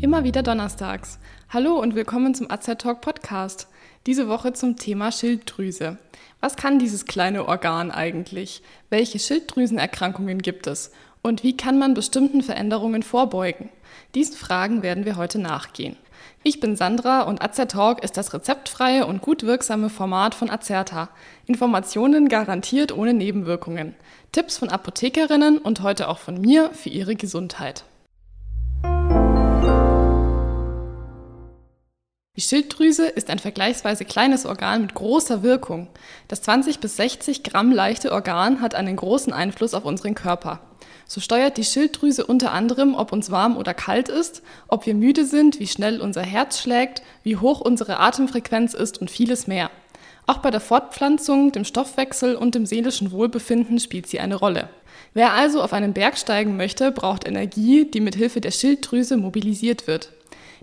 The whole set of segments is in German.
Immer wieder donnerstags. Hallo und willkommen zum AZ Talk Podcast. Diese Woche zum Thema Schilddrüse. Was kann dieses kleine Organ eigentlich? Welche Schilddrüsenerkrankungen gibt es? Und wie kann man bestimmten Veränderungen vorbeugen? Diesen Fragen werden wir heute nachgehen. Ich bin Sandra und Azertalk ist das rezeptfreie und gut wirksame Format von Azerta. Informationen garantiert ohne Nebenwirkungen. Tipps von Apothekerinnen und heute auch von mir für Ihre Gesundheit. Die Schilddrüse ist ein vergleichsweise kleines Organ mit großer Wirkung. Das 20 bis 60 Gramm leichte Organ hat einen großen Einfluss auf unseren Körper. So steuert die Schilddrüse unter anderem, ob uns warm oder kalt ist, ob wir müde sind, wie schnell unser Herz schlägt, wie hoch unsere Atemfrequenz ist und vieles mehr. Auch bei der Fortpflanzung, dem Stoffwechsel und dem seelischen Wohlbefinden spielt sie eine Rolle. Wer also auf einen Berg steigen möchte, braucht Energie, die mit Hilfe der Schilddrüse mobilisiert wird.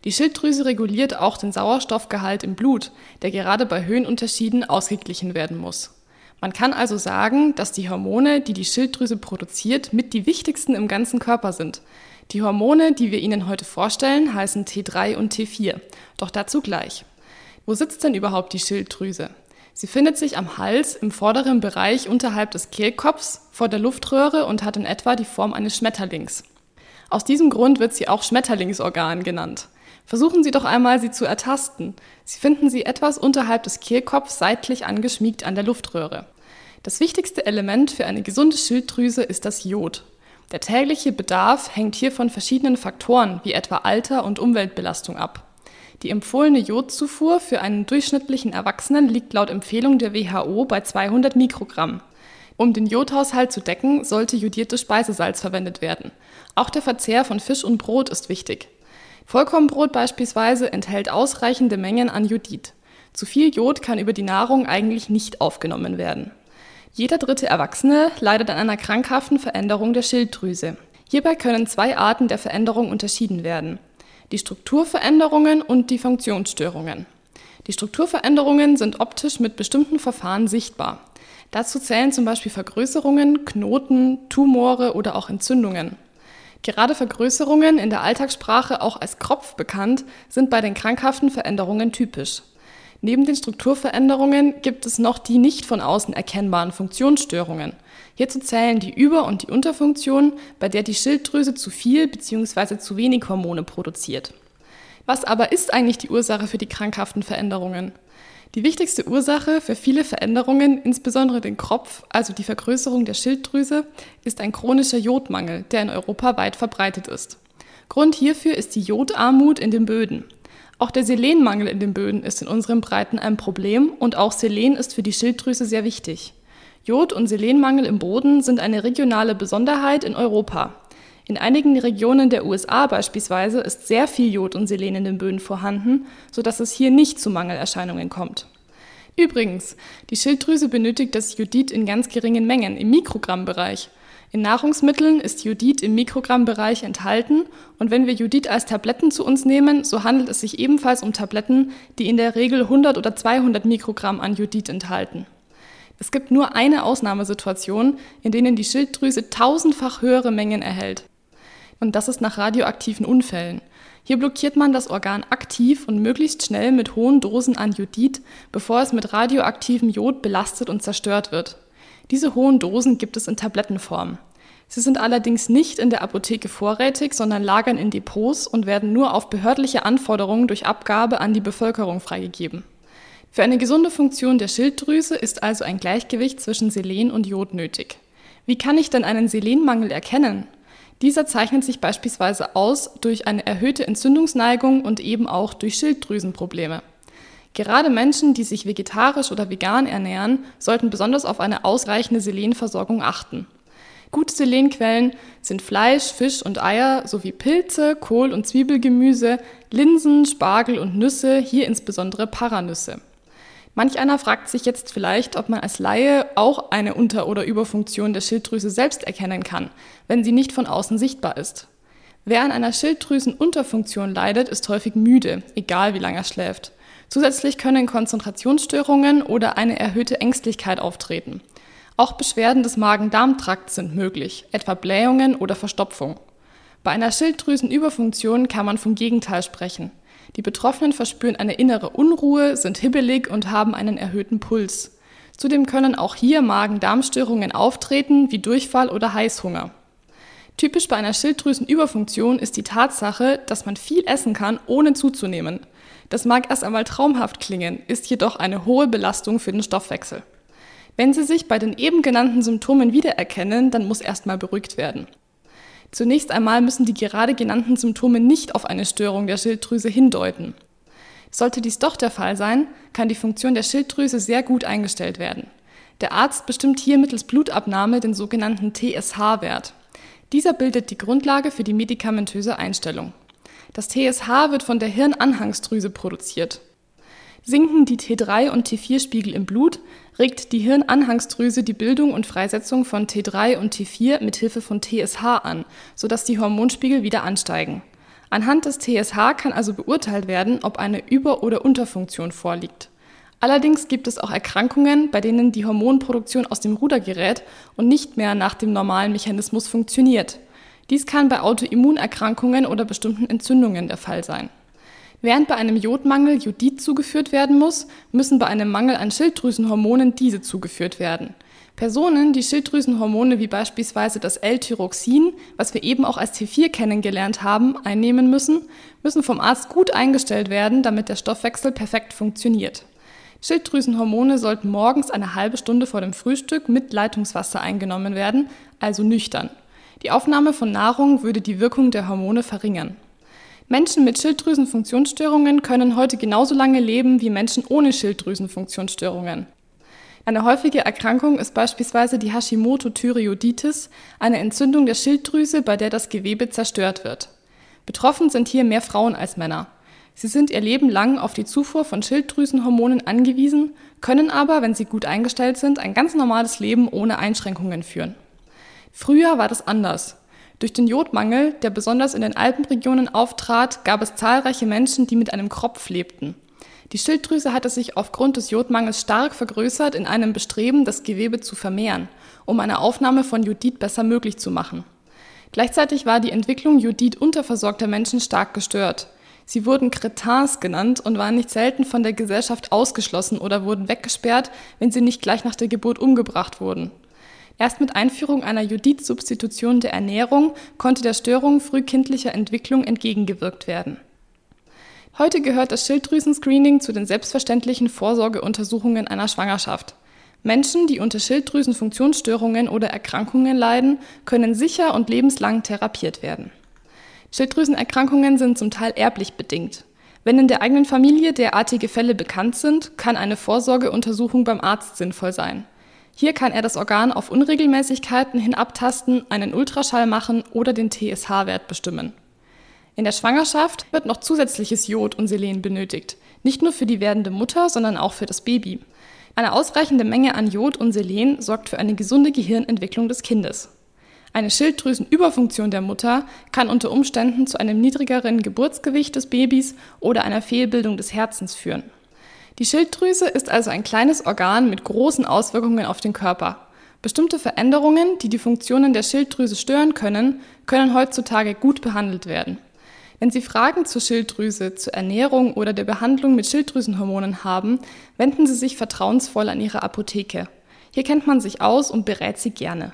Die Schilddrüse reguliert auch den Sauerstoffgehalt im Blut, der gerade bei Höhenunterschieden ausgeglichen werden muss. Man kann also sagen, dass die Hormone, die die Schilddrüse produziert, mit die wichtigsten im ganzen Körper sind. Die Hormone, die wir Ihnen heute vorstellen, heißen T3 und T4. Doch dazu gleich. Wo sitzt denn überhaupt die Schilddrüse? Sie findet sich am Hals im vorderen Bereich unterhalb des Kehlkopfs vor der Luftröhre und hat in etwa die Form eines Schmetterlings. Aus diesem Grund wird sie auch Schmetterlingsorgan genannt. Versuchen Sie doch einmal, sie zu ertasten. Sie finden sie etwas unterhalb des Kehlkopfs seitlich angeschmiegt an der Luftröhre. Das wichtigste Element für eine gesunde Schilddrüse ist das Jod. Der tägliche Bedarf hängt hier von verschiedenen Faktoren wie etwa Alter und Umweltbelastung ab. Die empfohlene Jodzufuhr für einen durchschnittlichen Erwachsenen liegt laut Empfehlung der WHO bei 200 Mikrogramm. Um den Jodhaushalt zu decken, sollte jodiertes Speisesalz verwendet werden. Auch der Verzehr von Fisch und Brot ist wichtig. Vollkornbrot beispielsweise enthält ausreichende Mengen an Jodid. Zu viel Jod kann über die Nahrung eigentlich nicht aufgenommen werden. Jeder dritte Erwachsene leidet an einer krankhaften Veränderung der Schilddrüse. Hierbei können zwei Arten der Veränderung unterschieden werden. Die Strukturveränderungen und die Funktionsstörungen. Die Strukturveränderungen sind optisch mit bestimmten Verfahren sichtbar. Dazu zählen zum Beispiel Vergrößerungen, Knoten, Tumore oder auch Entzündungen. Gerade Vergrößerungen, in der Alltagssprache auch als Kropf bekannt, sind bei den krankhaften Veränderungen typisch. Neben den Strukturveränderungen gibt es noch die nicht von außen erkennbaren Funktionsstörungen. Hierzu zählen die Über- und die Unterfunktion, bei der die Schilddrüse zu viel bzw. zu wenig Hormone produziert. Was aber ist eigentlich die Ursache für die krankhaften Veränderungen? Die wichtigste Ursache für viele Veränderungen, insbesondere den Kropf, also die Vergrößerung der Schilddrüse, ist ein chronischer Jodmangel, der in Europa weit verbreitet ist. Grund hierfür ist die Jodarmut in den Böden. Auch der Selenmangel in den Böden ist in unseren Breiten ein Problem und auch Selen ist für die Schilddrüse sehr wichtig. Jod- und Selenmangel im Boden sind eine regionale Besonderheit in Europa. In einigen Regionen der USA beispielsweise ist sehr viel Jod und Selen in den Böden vorhanden, sodass es hier nicht zu Mangelerscheinungen kommt. Übrigens, die Schilddrüse benötigt das Jodid in ganz geringen Mengen, im Mikrogrammbereich. In Nahrungsmitteln ist Jodid im Mikrogrammbereich enthalten und wenn wir Jodid als Tabletten zu uns nehmen, so handelt es sich ebenfalls um Tabletten, die in der Regel 100 oder 200 Mikrogramm an Jodid enthalten. Es gibt nur eine Ausnahmesituation, in denen die Schilddrüse tausendfach höhere Mengen erhält und das ist nach radioaktiven Unfällen. Hier blockiert man das Organ aktiv und möglichst schnell mit hohen Dosen an Jodid, bevor es mit radioaktivem Jod belastet und zerstört wird. Diese hohen Dosen gibt es in Tablettenform. Sie sind allerdings nicht in der Apotheke vorrätig, sondern lagern in Depots und werden nur auf behördliche Anforderungen durch Abgabe an die Bevölkerung freigegeben. Für eine gesunde Funktion der Schilddrüse ist also ein Gleichgewicht zwischen Selen und Jod nötig. Wie kann ich denn einen Selenmangel erkennen? Dieser zeichnet sich beispielsweise aus durch eine erhöhte Entzündungsneigung und eben auch durch Schilddrüsenprobleme. Gerade Menschen, die sich vegetarisch oder vegan ernähren, sollten besonders auf eine ausreichende Selenversorgung achten. Gute Selenquellen sind Fleisch, Fisch und Eier sowie Pilze, Kohl- und Zwiebelgemüse, Linsen, Spargel und Nüsse, hier insbesondere Paranüsse. Manch einer fragt sich jetzt vielleicht, ob man als Laie auch eine Unter- oder Überfunktion der Schilddrüse selbst erkennen kann, wenn sie nicht von außen sichtbar ist. Wer an einer Schilddrüsenunterfunktion leidet, ist häufig müde, egal wie lange er schläft. Zusätzlich können Konzentrationsstörungen oder eine erhöhte Ängstlichkeit auftreten. Auch Beschwerden des Magen-Darm-Trakts sind möglich, etwa Blähungen oder Verstopfung. Bei einer Schilddrüsenüberfunktion kann man vom Gegenteil sprechen. Die Betroffenen verspüren eine innere Unruhe, sind hibbelig und haben einen erhöhten Puls. Zudem können auch hier Magen-Darm-Störungen auftreten, wie Durchfall oder Heißhunger. Typisch bei einer Schilddrüsenüberfunktion ist die Tatsache, dass man viel essen kann, ohne zuzunehmen. Das mag erst einmal traumhaft klingen, ist jedoch eine hohe Belastung für den Stoffwechsel. Wenn Sie sich bei den eben genannten Symptomen wiedererkennen, dann muss erstmal beruhigt werden. Zunächst einmal müssen die gerade genannten Symptome nicht auf eine Störung der Schilddrüse hindeuten. Sollte dies doch der Fall sein, kann die Funktion der Schilddrüse sehr gut eingestellt werden. Der Arzt bestimmt hier mittels Blutabnahme den sogenannten TSH-Wert. Dieser bildet die Grundlage für die medikamentöse Einstellung. Das TSH wird von der Hirnanhangsdrüse produziert. Sinken die T3 und T4-Spiegel im Blut, regt die Hirnanhangsdrüse die Bildung und Freisetzung von T3 und T4 mit Hilfe von TSH an, sodass die Hormonspiegel wieder ansteigen. Anhand des TSH kann also beurteilt werden, ob eine Über- oder Unterfunktion vorliegt. Allerdings gibt es auch Erkrankungen, bei denen die Hormonproduktion aus dem Ruder gerät und nicht mehr nach dem normalen Mechanismus funktioniert. Dies kann bei Autoimmunerkrankungen oder bestimmten Entzündungen der Fall sein. Während bei einem Jodmangel Jodid zugeführt werden muss, müssen bei einem Mangel an Schilddrüsenhormonen diese zugeführt werden. Personen, die Schilddrüsenhormone wie beispielsweise das L-Tyroxin, was wir eben auch als T4 kennengelernt haben, einnehmen müssen, müssen vom Arzt gut eingestellt werden, damit der Stoffwechsel perfekt funktioniert. Schilddrüsenhormone sollten morgens eine halbe Stunde vor dem Frühstück mit Leitungswasser eingenommen werden, also nüchtern. Die Aufnahme von Nahrung würde die Wirkung der Hormone verringern. Menschen mit Schilddrüsenfunktionsstörungen können heute genauso lange leben wie Menschen ohne Schilddrüsenfunktionsstörungen. Eine häufige Erkrankung ist beispielsweise die Hashimoto-Thyreoiditis, eine Entzündung der Schilddrüse, bei der das Gewebe zerstört wird. Betroffen sind hier mehr Frauen als Männer. Sie sind ihr Leben lang auf die Zufuhr von Schilddrüsenhormonen angewiesen, können aber, wenn sie gut eingestellt sind, ein ganz normales Leben ohne Einschränkungen führen. Früher war das anders. Durch den Jodmangel, der besonders in den Alpenregionen auftrat, gab es zahlreiche Menschen, die mit einem Kropf lebten. Die Schilddrüse hatte sich aufgrund des Jodmangels stark vergrößert in einem Bestreben, das Gewebe zu vermehren, um eine Aufnahme von Jodid besser möglich zu machen. Gleichzeitig war die Entwicklung Jodid unterversorgter Menschen stark gestört. Sie wurden Cretins genannt und waren nicht selten von der Gesellschaft ausgeschlossen oder wurden weggesperrt, wenn sie nicht gleich nach der Geburt umgebracht wurden. Erst mit Einführung einer Jodid-Substitution der Ernährung konnte der Störung frühkindlicher Entwicklung entgegengewirkt werden. Heute gehört das Schilddrüsenscreening zu den selbstverständlichen Vorsorgeuntersuchungen einer Schwangerschaft. Menschen, die unter Schilddrüsenfunktionsstörungen oder Erkrankungen leiden, können sicher und lebenslang therapiert werden. Schilddrüsenerkrankungen sind zum Teil erblich bedingt. Wenn in der eigenen Familie derartige Fälle bekannt sind, kann eine Vorsorgeuntersuchung beim Arzt sinnvoll sein. Hier kann er das Organ auf Unregelmäßigkeiten hin abtasten, einen Ultraschall machen oder den TSH-Wert bestimmen. In der Schwangerschaft wird noch zusätzliches Jod und Selen benötigt, nicht nur für die werdende Mutter, sondern auch für das Baby. Eine ausreichende Menge an Jod und Selen sorgt für eine gesunde Gehirnentwicklung des Kindes. Eine Schilddrüsenüberfunktion der Mutter kann unter Umständen zu einem niedrigeren Geburtsgewicht des Babys oder einer Fehlbildung des Herzens führen. Die Schilddrüse ist also ein kleines Organ mit großen Auswirkungen auf den Körper. Bestimmte Veränderungen, die die Funktionen der Schilddrüse stören können, können heutzutage gut behandelt werden. Wenn Sie Fragen zur Schilddrüse, zur Ernährung oder der Behandlung mit Schilddrüsenhormonen haben, wenden Sie sich vertrauensvoll an Ihre Apotheke. Hier kennt man sich aus und berät Sie gerne.